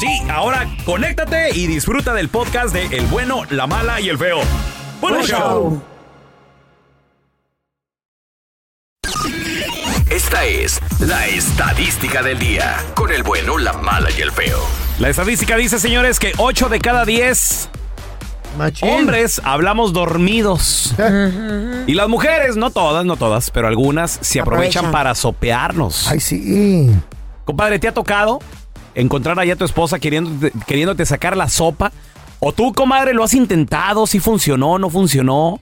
Sí, ahora conéctate y disfruta del podcast de El bueno, la mala y el feo. ¡Buen Buen show! show. Esta es la estadística del día. Con el bueno, la mala y el feo. La estadística dice, señores, que 8 de cada 10 Machín. hombres hablamos dormidos. y las mujeres, no todas, no todas, pero algunas se aprovechan, Aprovechan. para sopearnos. Ay, sí. Compadre, ¿te ha tocado encontrar allá a tu esposa queriéndote, queriéndote sacar la sopa? ¿O tú, comadre, lo has intentado? ¿Si funcionó, no funcionó?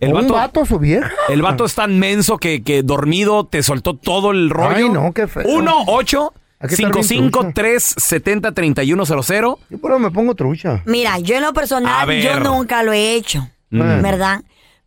El ¿Un vato, vato su vieja? el vato es tan menso que, que dormido te soltó todo el rollo. Ay, no, qué feo. 1 8 Hay que estar bien 55 3 70 31 00 Yo por eso me pongo trucha. Mira, yo en lo personal, yo nunca lo he hecho, Mm. ¿verdad?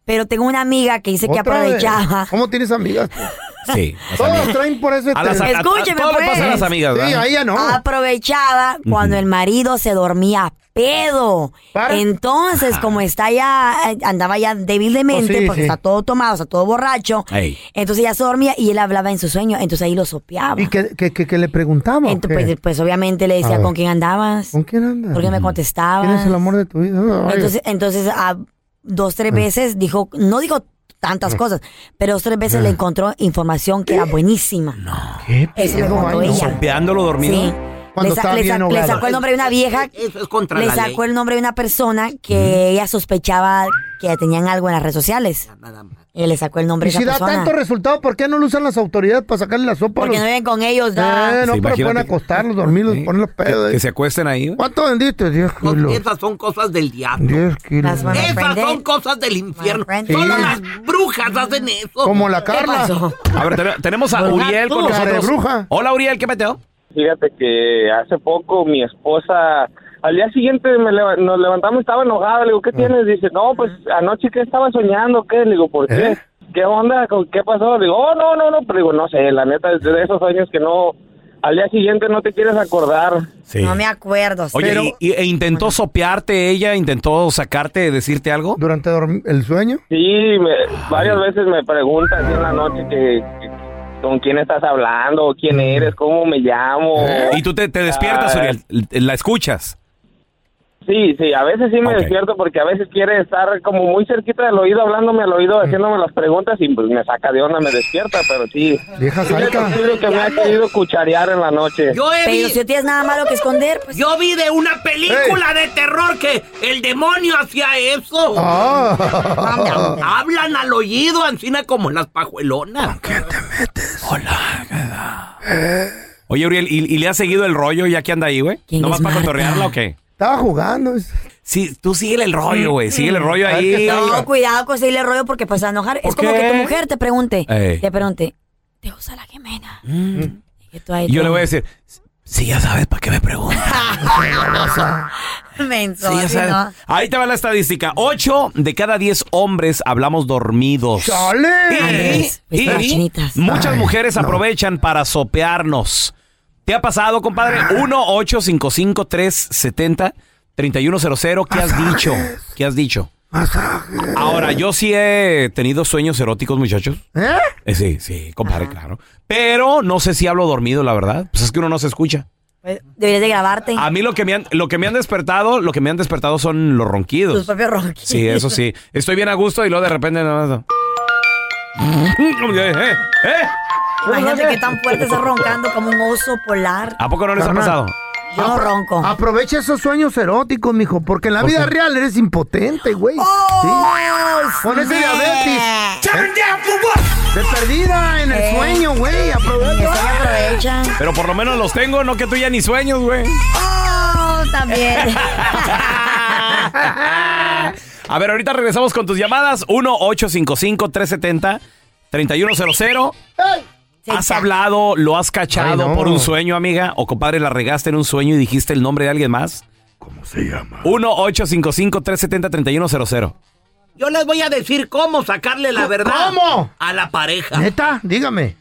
Pero tengo una amiga que dice que vez. aprovechaba. ¿Cómo tienes amigas? Sí. Todos traen por ese A las, a- Escúcheme, todo le pasa a pues. las amigas, Sí, ¿verdad? a ella no. Aprovechaba cuando el marido se dormía pedo. ¿Para? Entonces, como está ya, eh, andaba ya débil de mente, Oh, sí, porque sí. está todo tomado, está todo borracho. Ey. Entonces ya se dormía y él hablaba en su sueño, entonces ahí lo sopeaba. ¿Y qué, qué- qué- qué le preguntaba? o Entonces, qué? pues, pues, obviamente le A decía, ver. ¿con quién andabas? ¿Con quién andas? ¿Por qué me contestabas? ¿Quién es el amor de tu vida? Ay. Entonces, entonces a dos, tres veces dijo, no dijo tantas cosas, pero dos, tres veces le encontró información que era buenísima. ¿Qué Eso me contó no. ella. Sopeándolo dormido. Sí. Cuando le, sa- estaba le bien sa- le ahogado. sacó el nombre de una vieja. Eso es contra le la ley. sacó el nombre de una persona que ella sospechaba que tenían algo en las redes sociales. Nada más. Y le sacó el nombre Y de si esa da persona. tanto resultado, ¿por qué no lo usan las autoridades para sacarle la sopa? Porque los- no viven con ellos, Eh, da. no, Sí, pero pueden acostarlos, dormirlos, Sí. poner los pedos. Que ahí. se acuesten ahí. ¿Cuánto vendiste? 10 No, kilos. esas son cosas del diablo. 10 kilos. Esas son cosas del infierno. Solo Sí. las brujas hacen eso. Como la ¿Qué Carla. A ver, te- tenemos a Uriel con nosotros. bruja. Hola, Uriel, ¿qué meteo? Fíjate que hace poco mi esposa, al día siguiente me nos levantamos, estaba enojada, le digo, ¿qué tienes? Dice, no, pues anoche que estaba soñando, ¿qué? Le digo, ¿por qué? ¿Eh? ¿Qué onda? ¿Con- ¿Qué pasó? Le digo, oh, no, no, no, pero digo, no sé, la neta, es de esos sueños que no, al día siguiente no te quieres acordar. Sí. No me acuerdo. Oye, Pero- ¿y- y- e intentó sopearte ella? ¿Intentó sacarte, decirte algo? Durante el sueño. Sí, me- varias veces me preguntan en la noche que, que- con quién estás hablando, quién eres, cómo me llamo. Y tú te, te despiertas. Uriel, la escuchas. Sí, sí, a veces sí me despierto porque a veces quiere estar como muy cerquita del oído, hablándome al oído, haciéndome las preguntas y pues me saca de onda, me despierta, pero sí. Vieja Sí, es posible que me ha querido cucharear en la noche. Yo, he Pero vi- si no tienes nada malo que esconder, pues. yo vi de una película de terror que el demonio hacía eso. Ah. Hablan al oído, ancina como las pajuelonas. Oye, Uriel, ¿y, y le has seguido el rollo ya que anda ahí, güey? ¿Quién ¿Nomás es para Marta? cotorrearla o qué? Estaba jugando. Sí, tú síguele el rollo, güey. Síguele el rollo ahí. No, cuidado con seguirle rollo porque pues a enojar. Es ¿Por como que tu mujer te pregunte. Ey. Te pregunte, ¿te gusta la gemena? Y tú ahí Y yo le voy a decir, sí, ya sabes para qué me preguntas. Menso, Sí, ya así sabes. no. Ahí te va la estadística. Ocho de cada diez hombres hablamos dormidos. ¡Chale! Andrés, Y, viste las chinitas. muchas Ay, mujeres no. aprovechan para sopearnos. ¿Te ha pasado, compadre? 1-855-370-3100. ¿Qué has dicho? ¿Qué has dicho? Masaje. Ahora, yo sí he tenido sueños eróticos, muchachos. ¿Eh? Eh, sí, sí, compadre, claro. Pero no sé si hablo dormido, la verdad. Pues es que uno no se escucha. Pues, Deberías de grabarte A mí lo que me han, lo que me han despertado, lo que me han despertado son los ronquidos. propios ronquidos. Sí, eso sí. Estoy bien a gusto y luego de repente nada más. ¿Eh? ¿Eh? Imagínate qué tan fuerte estás roncando como un oso polar. ¿A poco no les ha Carnal. pasado? Yo no ronco. Aprovecha esos sueños eróticos, mijo, porque en la vida real eres impotente, güey. ¡Oh! Con ese diabetes. De perdida en el Eh. sueño, güey. Que Aprovecha. aprovechan. Pero por lo menos los tengo, no que tú ya ni sueños, güey. ¡Oh! También. A ver, ahorita regresamos con tus llamadas. 1-855-370-3100. Sí, ¿Has hablado, lo has cachado Ay, no. por un sueño, amiga? ¿O compadre, la regaste en un sueño y dijiste el nombre de alguien más? ¿Cómo se llama? 1-855-370-3100. Yo les voy a decir cómo sacarle la verdad ¿Cómo? a la pareja. Neta, dígame.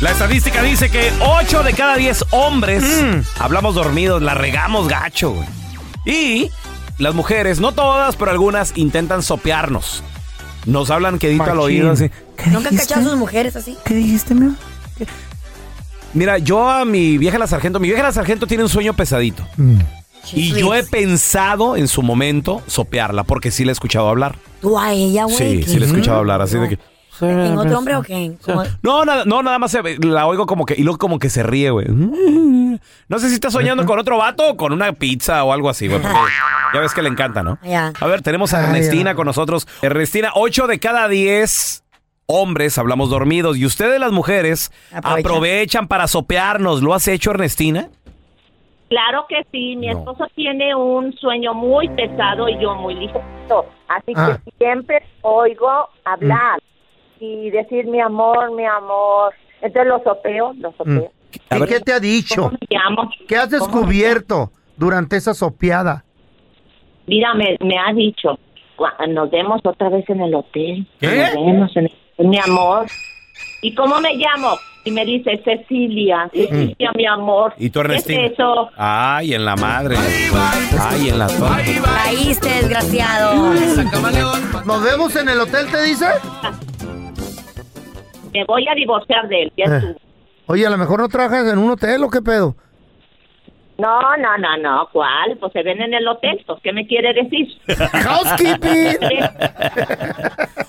La estadística dice que 8 de cada 10 hombres Mm. hablamos dormidos, la regamos gacho, güey. Y las mujeres, no todas, pero algunas intentan sopearnos. Nos hablan quedito al Machín. oído así. ¿Nunca han cachado a sus mujeres así? ¿Qué dijiste, mi amor? Mira, yo a mi vieja la sargento, mi vieja la sargento tiene un sueño pesadito. Mm. Y yo he pensado en su momento sopearla, porque sí la he escuchado hablar. Tú a ella, güey. Sí, ¿qué? sí la he escuchado hablar, así de que... ¿En otro hombre o qué? ¿Cómo? No, nada, no, nada más se- la oigo como que, y luego como que se ríe, güey. No sé si está soñando con otro vato o con una pizza o algo así, güey. porque Ya ves que le encanta, ¿no? Ya. A ver, tenemos a Ay, Ernestina ay. con nosotros. Ernestina, 8 de cada 10 hombres hablamos dormidos y ustedes las mujeres Aprovechan. aprovechan para sopearnos. ¿Lo has hecho, Ernestina? Claro que sí, mi No. esposo tiene un sueño muy pesado y yo muy ligero, así Ah. que siempre oigo hablar y decir mi amor, mi amor. Entonces lo sopeo, lo sopeo. A ¿Y ver. qué te ha dicho? ¿Cómo me llamo? ¿Qué has ¿Cómo me descubierto durante esa sopeada? Mira, me, me ha dicho, "Gua- nos vemos otra vez en el hotel. ¿Qué? Nos vemos en el mi amor. ¿Y cómo me llamo? Y me dice Cecilia, Cecilia, mi amor. ¿Y tú, ¿Qué Ernestina? es eso? Ay, en la madre. Ay, en la torre. Caíste, desgraciado. ¿Nos vemos en el hotel, te dice? Me voy a divorciar de él. ya Eh. Oye, a lo mejor no trabajas en un hotel o qué pedo. No, no, no, no. ¿Cuál? Pues se ven en el hotel. Pues, ¿qué me quiere decir? Housekeeping.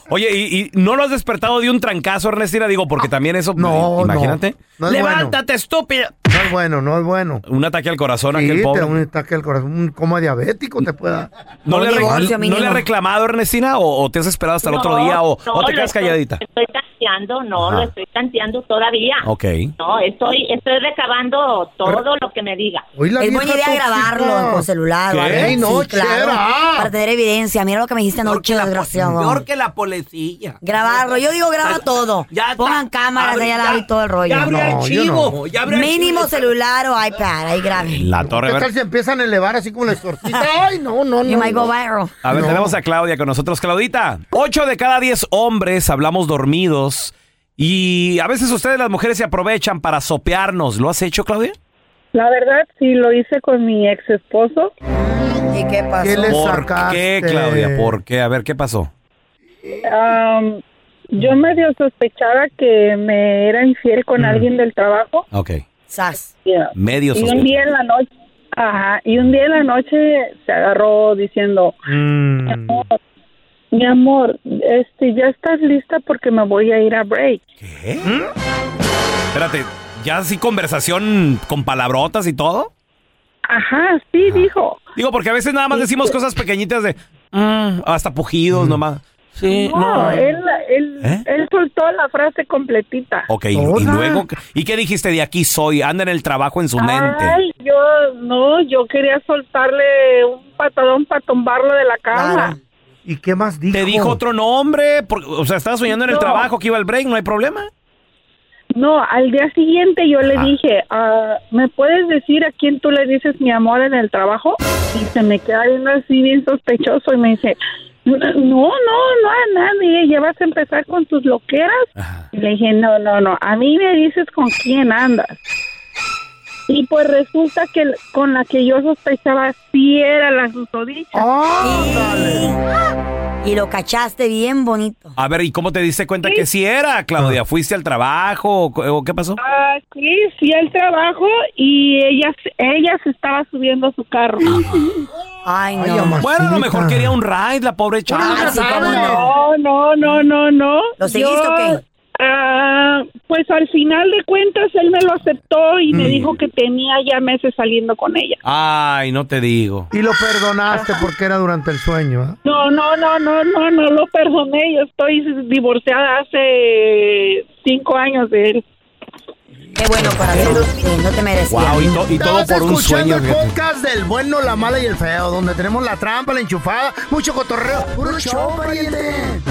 Oye, ¿y, y no lo has despertado de un trancazo, Ernestina? Digo, porque también eso, No, imagínate. no. No es Levántate, estúpida. No es bueno, no es bueno. Un ataque al corazón a Sí, aquel pobre. un ataque al corazón, un coma diabético te pueda. ¿No, Un le, divorcio ¿No le mínimo. ha reclamado, Ernestina? ¿O, o te has esperado hasta el otro No, día? ¿O, no, o te quedas estoy- calladita? Estoy tanteando, no, Ajá. lo estoy tanteando todavía. Ok. No, estoy, estoy recabando todo lo que me diga. Hoy la Es buena idea grabarlo con celular. ¿Qué? no, Sí, claro. Para tener evidencia. Mira lo que me dijiste anoche, desgraciado. Peor que la policía. Grabarlo. Yo digo, graba todo. Ya está. Pongan cámaras Abre- ahí al lado ya- y todo el rollo. Ya abrió No, el yo chivo. Ya abrió el Mínimo celular o iPad. Ahí graben. La torre. ¿Qué tal si empiezan a elevar así como la exorcista? Ay, no, no, You no. might go no. viral. a ver tenemos a Claudia con nosotros. Claudita, 8 de cada 10 hombres hablamos dormidos. Y a veces ustedes, las mujeres, se aprovechan para sopearnos. ¿Lo has hecho, Claudia? La verdad, sí lo hice con mi ex esposo. ¿Y qué pasó? ¿Qué le ¿Por sacaste? qué, Claudia? ¿Por qué? A ver, ¿qué pasó? Am, yo medio sospechaba que me era infiel con alguien del trabajo. Ok. Sas. Yeah. Medio Y un día en la noche, ajá, y un día en la noche se agarró diciendo, Mm. amor, mi amor, este, ya estás lista porque me voy a ir a break. ¿Qué? Espérate, ¿ya así conversación con palabrotas y todo? Ajá, sí, dijo. Digo, porque a veces nada más decimos cosas pequeñitas de... "Mm", hasta pujidos nomás. Sí, No, no. él, él, ¿Eh? él soltó la frase completita. Ok, y, luego, ¿y qué dijiste de aquí soy? Anda en el trabajo en su mente. Ay, yo, no, yo quería soltarle un patadón para tumbarlo de la cama. Claro. ¿Y qué más dijo? Te dijo otro nombre, por- o sea, estabas soñando en el No. trabajo que iba al break, no hay problema. No, al día siguiente yo le Ajá. dije, ah, ¿me puedes decir a quién tú le dices mi amor en el trabajo? Y se me queda viendo así bien sospechoso y me dice, no, no, no a nadie, ya vas a empezar con tus loqueras. Ajá. Y le dije, no, no, no, a mí me dices con quién andas. Y pues resulta que con la que yo sospechaba sí era la susodicha. ¡Ándale! Y lo cachaste bien bonito. A ver, ¿y cómo te diste cuenta que sí era, Claudia? ¿Fuiste al trabajo o, qué pasó? Ah, sí, sí, el trabajo y ella, se- ella se estaba subiendo a su carro. Ay, Ay, no. mamá. Bueno, a lo mejor quería un ride, la pobre chava. Ah. No, no, no, no, no. ¿Lo seguiste o qué? Ah, pues al final de cuentas él me lo aceptó y Mm. me dijo que tenía ya meses saliendo con ella. Ay, no te digo. Y lo perdonaste porque era durante el sueño, ¿eh? No, no, no, no, no, no lo perdoné. Yo estoy divorciada hace cinco años de él. Qué bueno corazón. Sí, no te merecía. Wow, y, to- y todo Estás por un escuchando sueño. el podcast del bueno, la mala y el feo, donde tenemos la trampa, la enchufada, mucho cotorreo. ¡Puro show, pariente!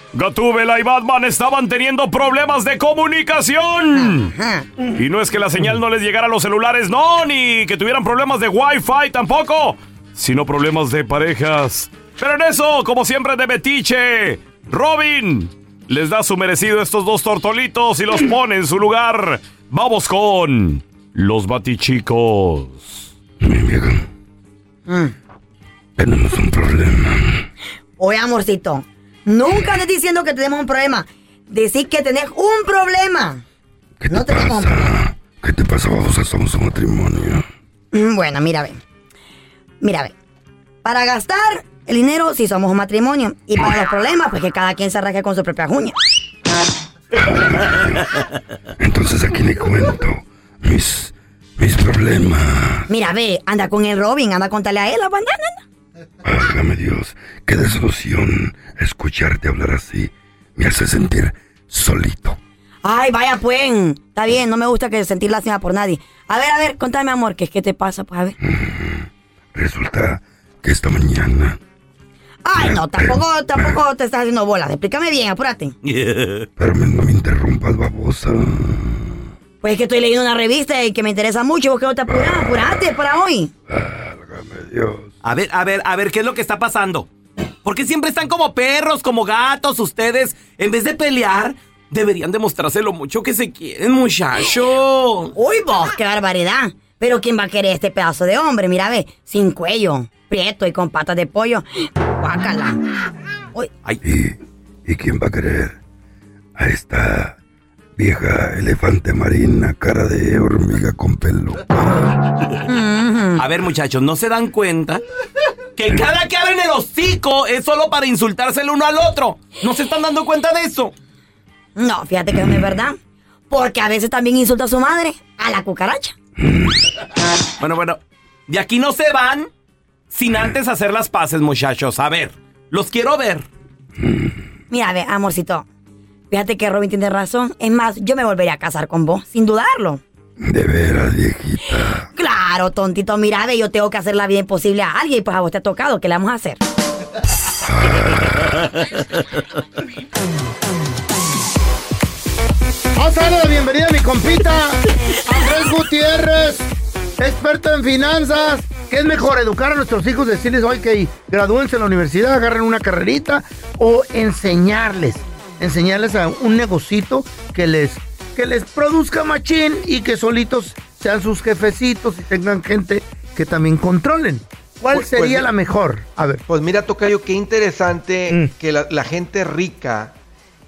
Gatúbela y Batman estaban teniendo problemas de comunicación. Y no es que la señal no les llegara a los celulares, no, ni que tuvieran problemas de Wi-Fi tampoco, sino problemas de parejas. Pero en eso, como siempre de Betiche, Robin les da su merecido a estos dos tortolitos y los pone en su lugar. Vamos con los Batichicos. Tenemos un problema. Oye, amorcito, nunca andes diciendo que tenemos un problema. Decir que tenés un problema. ¿Qué te No tenemos un problema. pasa? ¿Qué te pasa? Vamos a somos un matrimonio. Mm, Bueno, mira, ve. Mira, ve. Para gastar el dinero, si somos un matrimonio. Y para los problemas, pues que cada quien se arranque con su propia uña. Entonces aquí le cuento mis, mis problemas. Mira, ve, anda con el Robin, anda a contarle a él, anda, anda. Válgame Dios, qué desolución escucharte hablar así. Me hace sentir solito. Ay, vaya, pues. Está bien, no me gusta que sentir lástima por nadie. A ver, a ver, contame, amor, ¿qué, qué te pasa? Pues a ver. Resulta que esta mañana... Ay, no, tampoco, tampoco te estás haciendo bolas. Explícame bien, apúrate. Pero me- no me interrumpas, babosa. Pues es que estoy leyendo una revista y que me interesa mucho. ¿Vos qué no te? Apurate para hoy. Válgame Dios. A ver, a ver, a ver, ¿qué es lo que está pasando? ¿Por qué siempre están como perros, como gatos ustedes? En vez de pelear, deberían demostrarse lo mucho que se quieren, muchacho. Uy, vos, qué barbaridad. Pero ¿quién va a querer este pedazo de hombre? Mira, ve, sin cuello, prieto y con patas de pollo. Guácala. Uy, ¿Y, ¿Y quién va a querer a esta vieja elefante marina, cara de hormiga con pelo? A ver, muchachos, ¿no se dan cuenta? Que cada que abren el hocico es solo para insultarse el uno al otro. ¿No se están dando cuenta de eso? no, fíjate que no es verdad. Porque a veces también insulta a su madre, a la cucaracha. Bueno, bueno, de aquí no se van sin antes hacer las paces, muchachos. A ver, los quiero ver. Mira, ve, amorcito. Fíjate que Robin tiene razón. Es más, yo me volvería a casar con vos, sin dudarlo. De veras, viejita. Claro, tontito, mira, ve, yo tengo que hacer la vida imposible a alguien y pues a vos te ha tocado. ¿Qué le vamos a hacer? Vamos a darle la bienvenida a mi compita, Andrés Gutiérrez, experto en finanzas. ¿Qué es mejor, educar a nuestros hijos, decirles hoy que gradúense en la universidad, agarren una carrerita o enseñarles, enseñarles a un negocito que les, que les produzca machín y que solitos sean sus jefecitos y tengan gente que también controlen? ¿Cuál Pues- sería pues- la mejor? A ver. Pues mira, Tocayo, qué interesante que la, la gente rica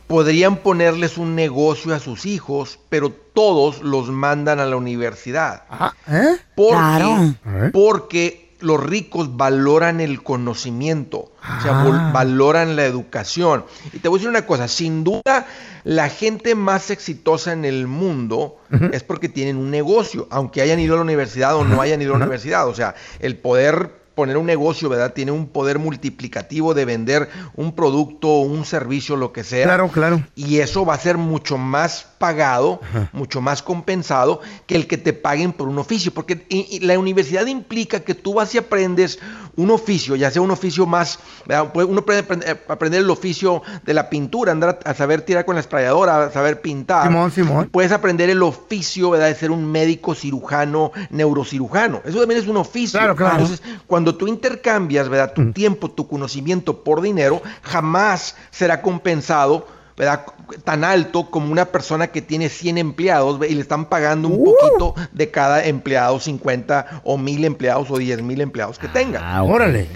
podrían ponerles un negocio a sus hijos, pero todos los mandan a la universidad. ¿Eh? Porque, Claro. porque los ricos valoran el conocimiento, o sea, vol- valoran la educación. Y te voy a decir una cosa, sin duda la gente más exitosa en el mundo es porque tienen un negocio, aunque hayan ido a la universidad o no hayan ido a la universidad. O sea, el poder poner un negocio, ¿verdad? Tiene un poder multiplicativo de vender un producto, un servicio, lo que sea. Claro, claro. Y eso va a ser mucho más pagado, mucho más compensado que el que te paguen por un oficio. Porque y- y la universidad implica que tú vas y aprendes un oficio, ya sea un oficio más, ¿verdad? Puede- uno puede aprender, eh, aprender el oficio de la pintura, andar a, a saber tirar con la esprayadora, a saber pintar. Simón, Simón. Puedes aprender el oficio, ¿verdad? De ser un médico cirujano, neurocirujano. Eso también es un oficio. Claro, claro. Entonces, cuando tú intercambias, ¿verdad? Tu tiempo, tu conocimiento por dinero, jamás será compensado, ¿verdad? Tan alto como una persona que tiene 100 empleados y le están pagando un poquito de cada empleado, 50 o 1000 empleados o 10 mil empleados que tenga. Órale.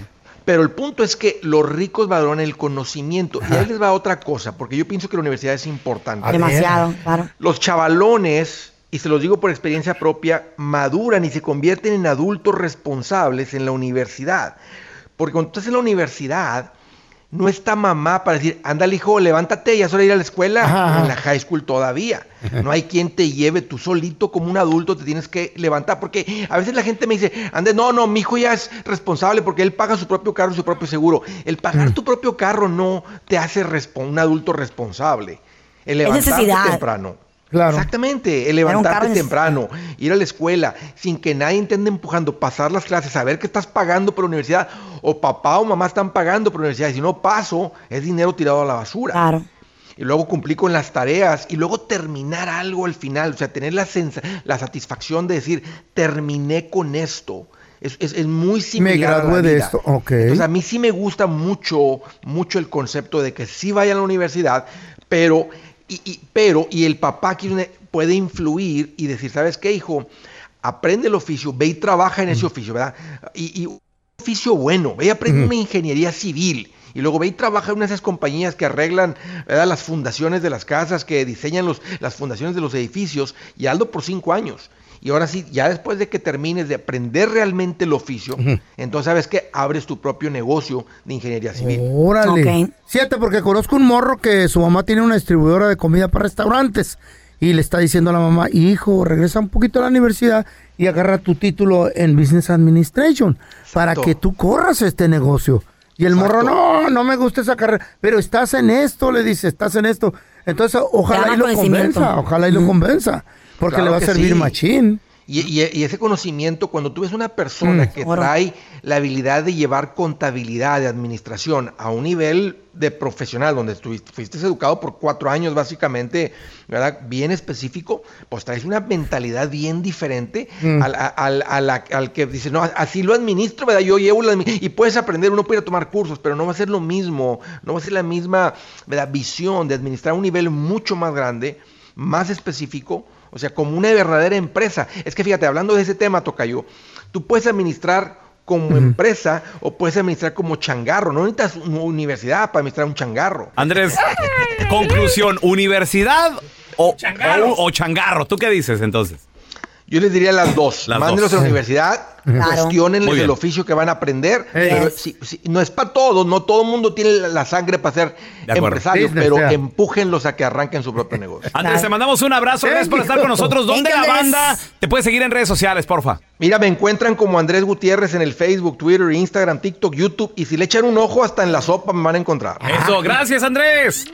Pero el punto es que los ricos valoran el conocimiento. Y ahí les va otra cosa, porque yo pienso que la universidad es importante. Demasiado, claro. Los chavalones, y se los digo por experiencia propia, maduran y se convierten en adultos responsables en la universidad. Porque cuando estás en la universidad, no está mamá para decir, ándale hijo, levántate, ya es hora de ir a la escuela. Ajá. En la high school todavía. No hay quien te lleve, tú solito como un adulto te tienes que levantar. Porque a veces la gente me dice, ande, no, no, mi hijo ya es responsable porque él paga su propio carro, su propio seguro. El pagar tu propio carro no te hace un adulto responsable. El levantarte necesidad. temprano. Claro. Exactamente, el levantarte temprano, ir a la escuela, sin que nadie te ande empujando, pasar las clases, saber que estás pagando por la universidad, o papá o mamá están pagando por la universidad, y si no paso, es dinero tirado a la basura. Claro. Y luego cumplir con las tareas, y luego terminar algo al final, o sea, tener la, la satisfacción de decir, terminé con esto. Es, es- es muy similar. a la gradué de esto, ok. Entonces, a mí sí me gusta mucho, mucho el concepto de que sí vayan a la universidad, pero, y, y- pero, y el papá puede influir y decir, ¿sabes qué, hijo? Aprende el oficio, ve y trabaja en ese oficio, ¿verdad? Y, y un oficio bueno, ve y aprende una ingeniería civil. Y luego ve y trabaja en una de esas compañías que arreglan ¿verdad? las fundaciones de las casas, que diseñan los, las fundaciones de los edificios, y hazlo por cinco años. Y ahora sí, ya después de que termines de aprender realmente el oficio, entonces sabes que abres tu propio negocio de ingeniería civil. Órale. Siete, porque conozco un morro que su mamá tiene una distribuidora de comida para restaurantes y le está diciendo a la mamá, hijo, regresa un poquito a la universidad y agarra tu título en Business Administration para que tú corras este negocio. Y el morro, no, no me gusta esa carrera, pero estás en esto, le dice, estás en esto. Entonces, ojalá y lo convenza, ojalá y lo convenza, porque Claro le va a servir sí. machín. Y, y- y ese conocimiento, cuando tú ves una persona Mm. que trae la habilidad de llevar contabilidad, de administración a un nivel de profesional, donde estuviste, fuiste educado por cuatro años básicamente, ¿verdad? Bien específico, pues traes una mentalidad bien diferente Mm. al, a- al- a la- al que dice, no, así lo administro, ¿verdad? Yo llevo la... admi-". Y puedes aprender, uno puede ir a tomar cursos, pero no va a ser lo mismo, no va a ser la misma, ¿verdad? Visión de administrar a un nivel mucho más grande, más específico, o sea, como una verdadera empresa. Es que fíjate, hablando de ese tema, Tocayo, tú puedes administrar como empresa o puedes administrar como changarro. No necesitas una universidad para administrar un changarro. Andrés, conclusión, ¿universidad o Changarro. o- o changarro? ¿Tú qué dices entonces? Yo les diría las dos. Las Mándenlos dos. a la universidad, Claro. cuestionenles el oficio que van a aprender. Hey. Pero no es para todos, no todo el mundo tiene la- sangre para ser Business, pero yeah. empújenlos a que arranquen su propio negocio. Andrés, te mandamos un abrazo. Gracias por Thank estar you. con nosotros. ¿Dónde la banda te puede seguir en redes sociales, porfa? Mira, me encuentran como Andrés Gutiérrez en el Facebook, Twitter, Instagram, TikTok, YouTube. Y si le echan un ojo, hasta en la sopa me van a encontrar. Eso, gracias, Andrés.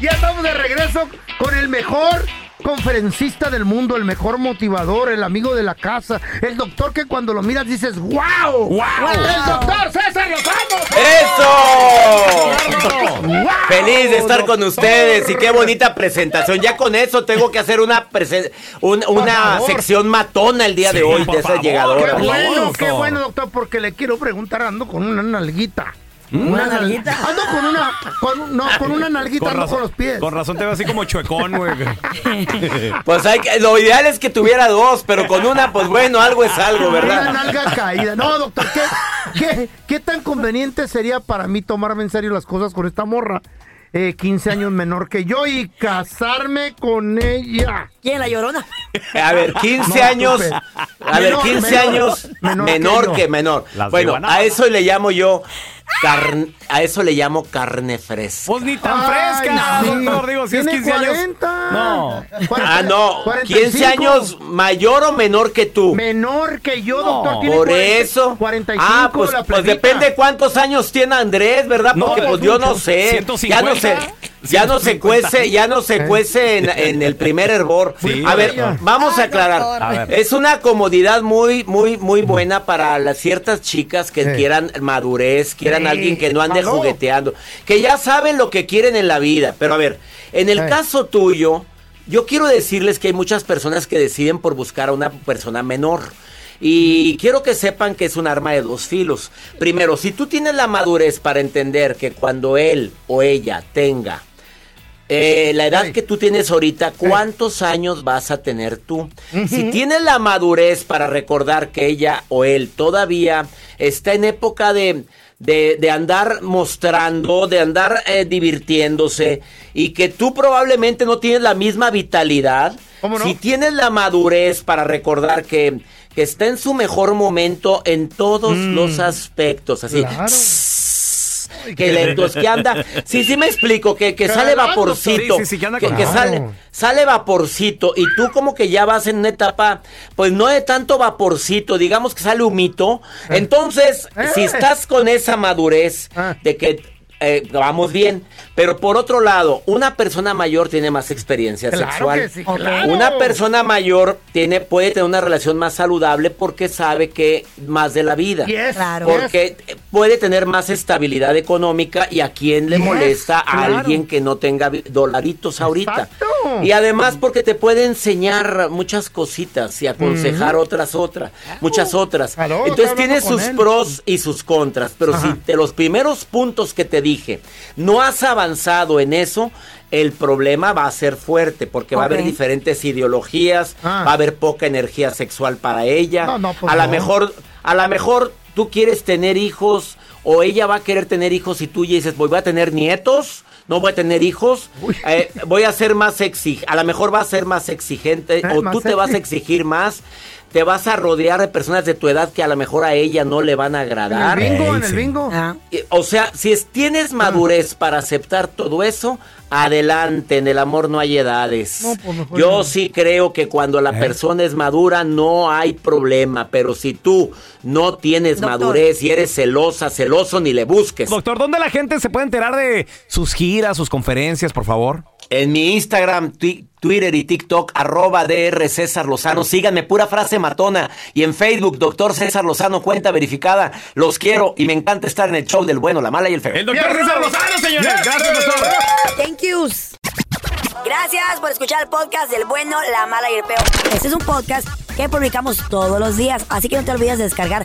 Ya estamos de regreso con el mejor conferencista del mundo, el mejor motivador, el amigo de la casa, el doctor que cuando lo miras dices, ¡Wow! ¡Wow! ¡El doctor César Lozano! ¡Eso! Feliz de estar con ustedes y qué bonita presentación. Ya con eso tengo que hacer una presen- un- una sección matona el día de Sí, hoy de esas favor. ¡Qué bueno, qué doctor. bueno, doctor! Porque le quiero preguntar, ando con una nalguita. ¿Una nalguita? Ando con una, con, no, con una nalguita, ando con los pies. con razón te veo así como chuecón, güey. Pues hay que- lo ideal es que tuviera dos, pero con una, pues bueno, algo es algo, Una ¿verdad? nalga caída. No, doctor, ¿qué, qué, qué tan conveniente sería para mí tomarme en serio las cosas con esta morra? Eh, 15 años menor que yo y casarme con ella. ¿Quién, la llorona? A ver, 15 No, años. A ver, Menor, 15 menor, años menor menor, que menor. Las Bueno, a eso le llamo yo carne, a eso le llamo carne fresca. Pues ni tan Ay, fresca, sí. doctor. Digo, si es Tiene 15 años. 40. No. Ah, no, 15 45. años mayor o menor que tú. Menor que yo, No. doctor. Tiene Por 40, eso. 45 ah, pues, la pues depende cuántos años tiene Andrés, ¿verdad? No, Porque pues pues yo no sé. 150, ya no se, ya no se 150. cuece, ya no se cuece en, en el primer hervor. Sí, a ver, vamos a aclarar. A. Es una comodidad muy, muy, muy buena para las ciertas chicas que Sí. quieran madurez, quieran Sí. alguien que no ande Aló. jugueteando, que ya saben lo que quieren en la vida. Pero a ver, en el Sí. caso tuyo, yo quiero decirles que hay muchas personas que deciden por buscar a una persona menor. Y quiero que sepan que es un arma de dos filos. Primero, si tú tienes la madurez para entender que cuando él o ella tenga eh, la edad que tú tienes ahorita, ¿cuántos años vas a tener tú? Si tienes la madurez para recordar que ella o él todavía está en época de, de, de andar mostrando, de andar eh, divirtiéndose y que tú probablemente no tienes la misma vitalidad, si tienes la madurez para recordar que, que está en su mejor momento en todos los aspectos, así. Claro. que lentos, que anda. Sí, sí me explico, que, que sale vaporcito. sí, sí, sí, que anda que, sale, sale vaporcito. Y tú como que ya vas en una etapa, pues no de tanto vaporcito, digamos que sale humito. Entonces, si estás con esa madurez de que eh, vamos bien, pero por otro lado, una persona mayor tiene más experiencia Claro sexual. que sí, claro. Una persona mayor tiene, puede tener una relación más saludable porque sabe que más de la vida. Yes, Claro. Porque puede tener más estabilidad económica y a quién le Yes, molesta a claro. alguien que no tenga dolaritos ahorita. Exacto. Y además porque te puede enseñar muchas cositas y aconsejar otras otras, muchas otras. Entonces tiene sus él. pros y sus contras, pero Ajá. si de los primeros puntos que te dije no has avanzado en eso, el problema va a ser fuerte porque va a haber diferentes ideologías, Ah. va a haber poca energía sexual para ella. No, no, pues a lo no. mejor, a lo mejor tú quieres tener hijos o ella va a querer tener hijos y tú ya dices, voy a tener nietos. No voy a tener hijos, eh, voy a ser más exigente, a lo mejor va a ser más exigente Eh, o más tú te vas a exigir más, te vas a rodear de personas de tu edad que a lo mejor a ella no le van a agradar. En el bingo, en el bingo. Y, O sea, si es- tienes madurez para aceptar todo eso, adelante, en el amor no hay edades. No, pues mejor Yo no. sí creo que cuando la persona es madura no hay problema, pero si tú no tienes Doctor. madurez y eres celosa, celoso, ni le busques. Doctor, ¿dónde la gente se puede enterar de sus giras, sus conferencias, por favor? En mi Instagram, twi- Twitter y TikTok, arroba DR César Lozano. Síganme, pura frase matona. Y en Facebook, Doctor César Lozano, cuenta verificada. Los quiero y me encanta estar en el show del bueno, la mala y el feo. El doctor César Lozano, señores. Gracias, doctor. Thank yous. Gracias por escuchar el podcast del bueno, la mala y el peor. Este es un podcast que publicamos todos los días, así que no te olvides de descargar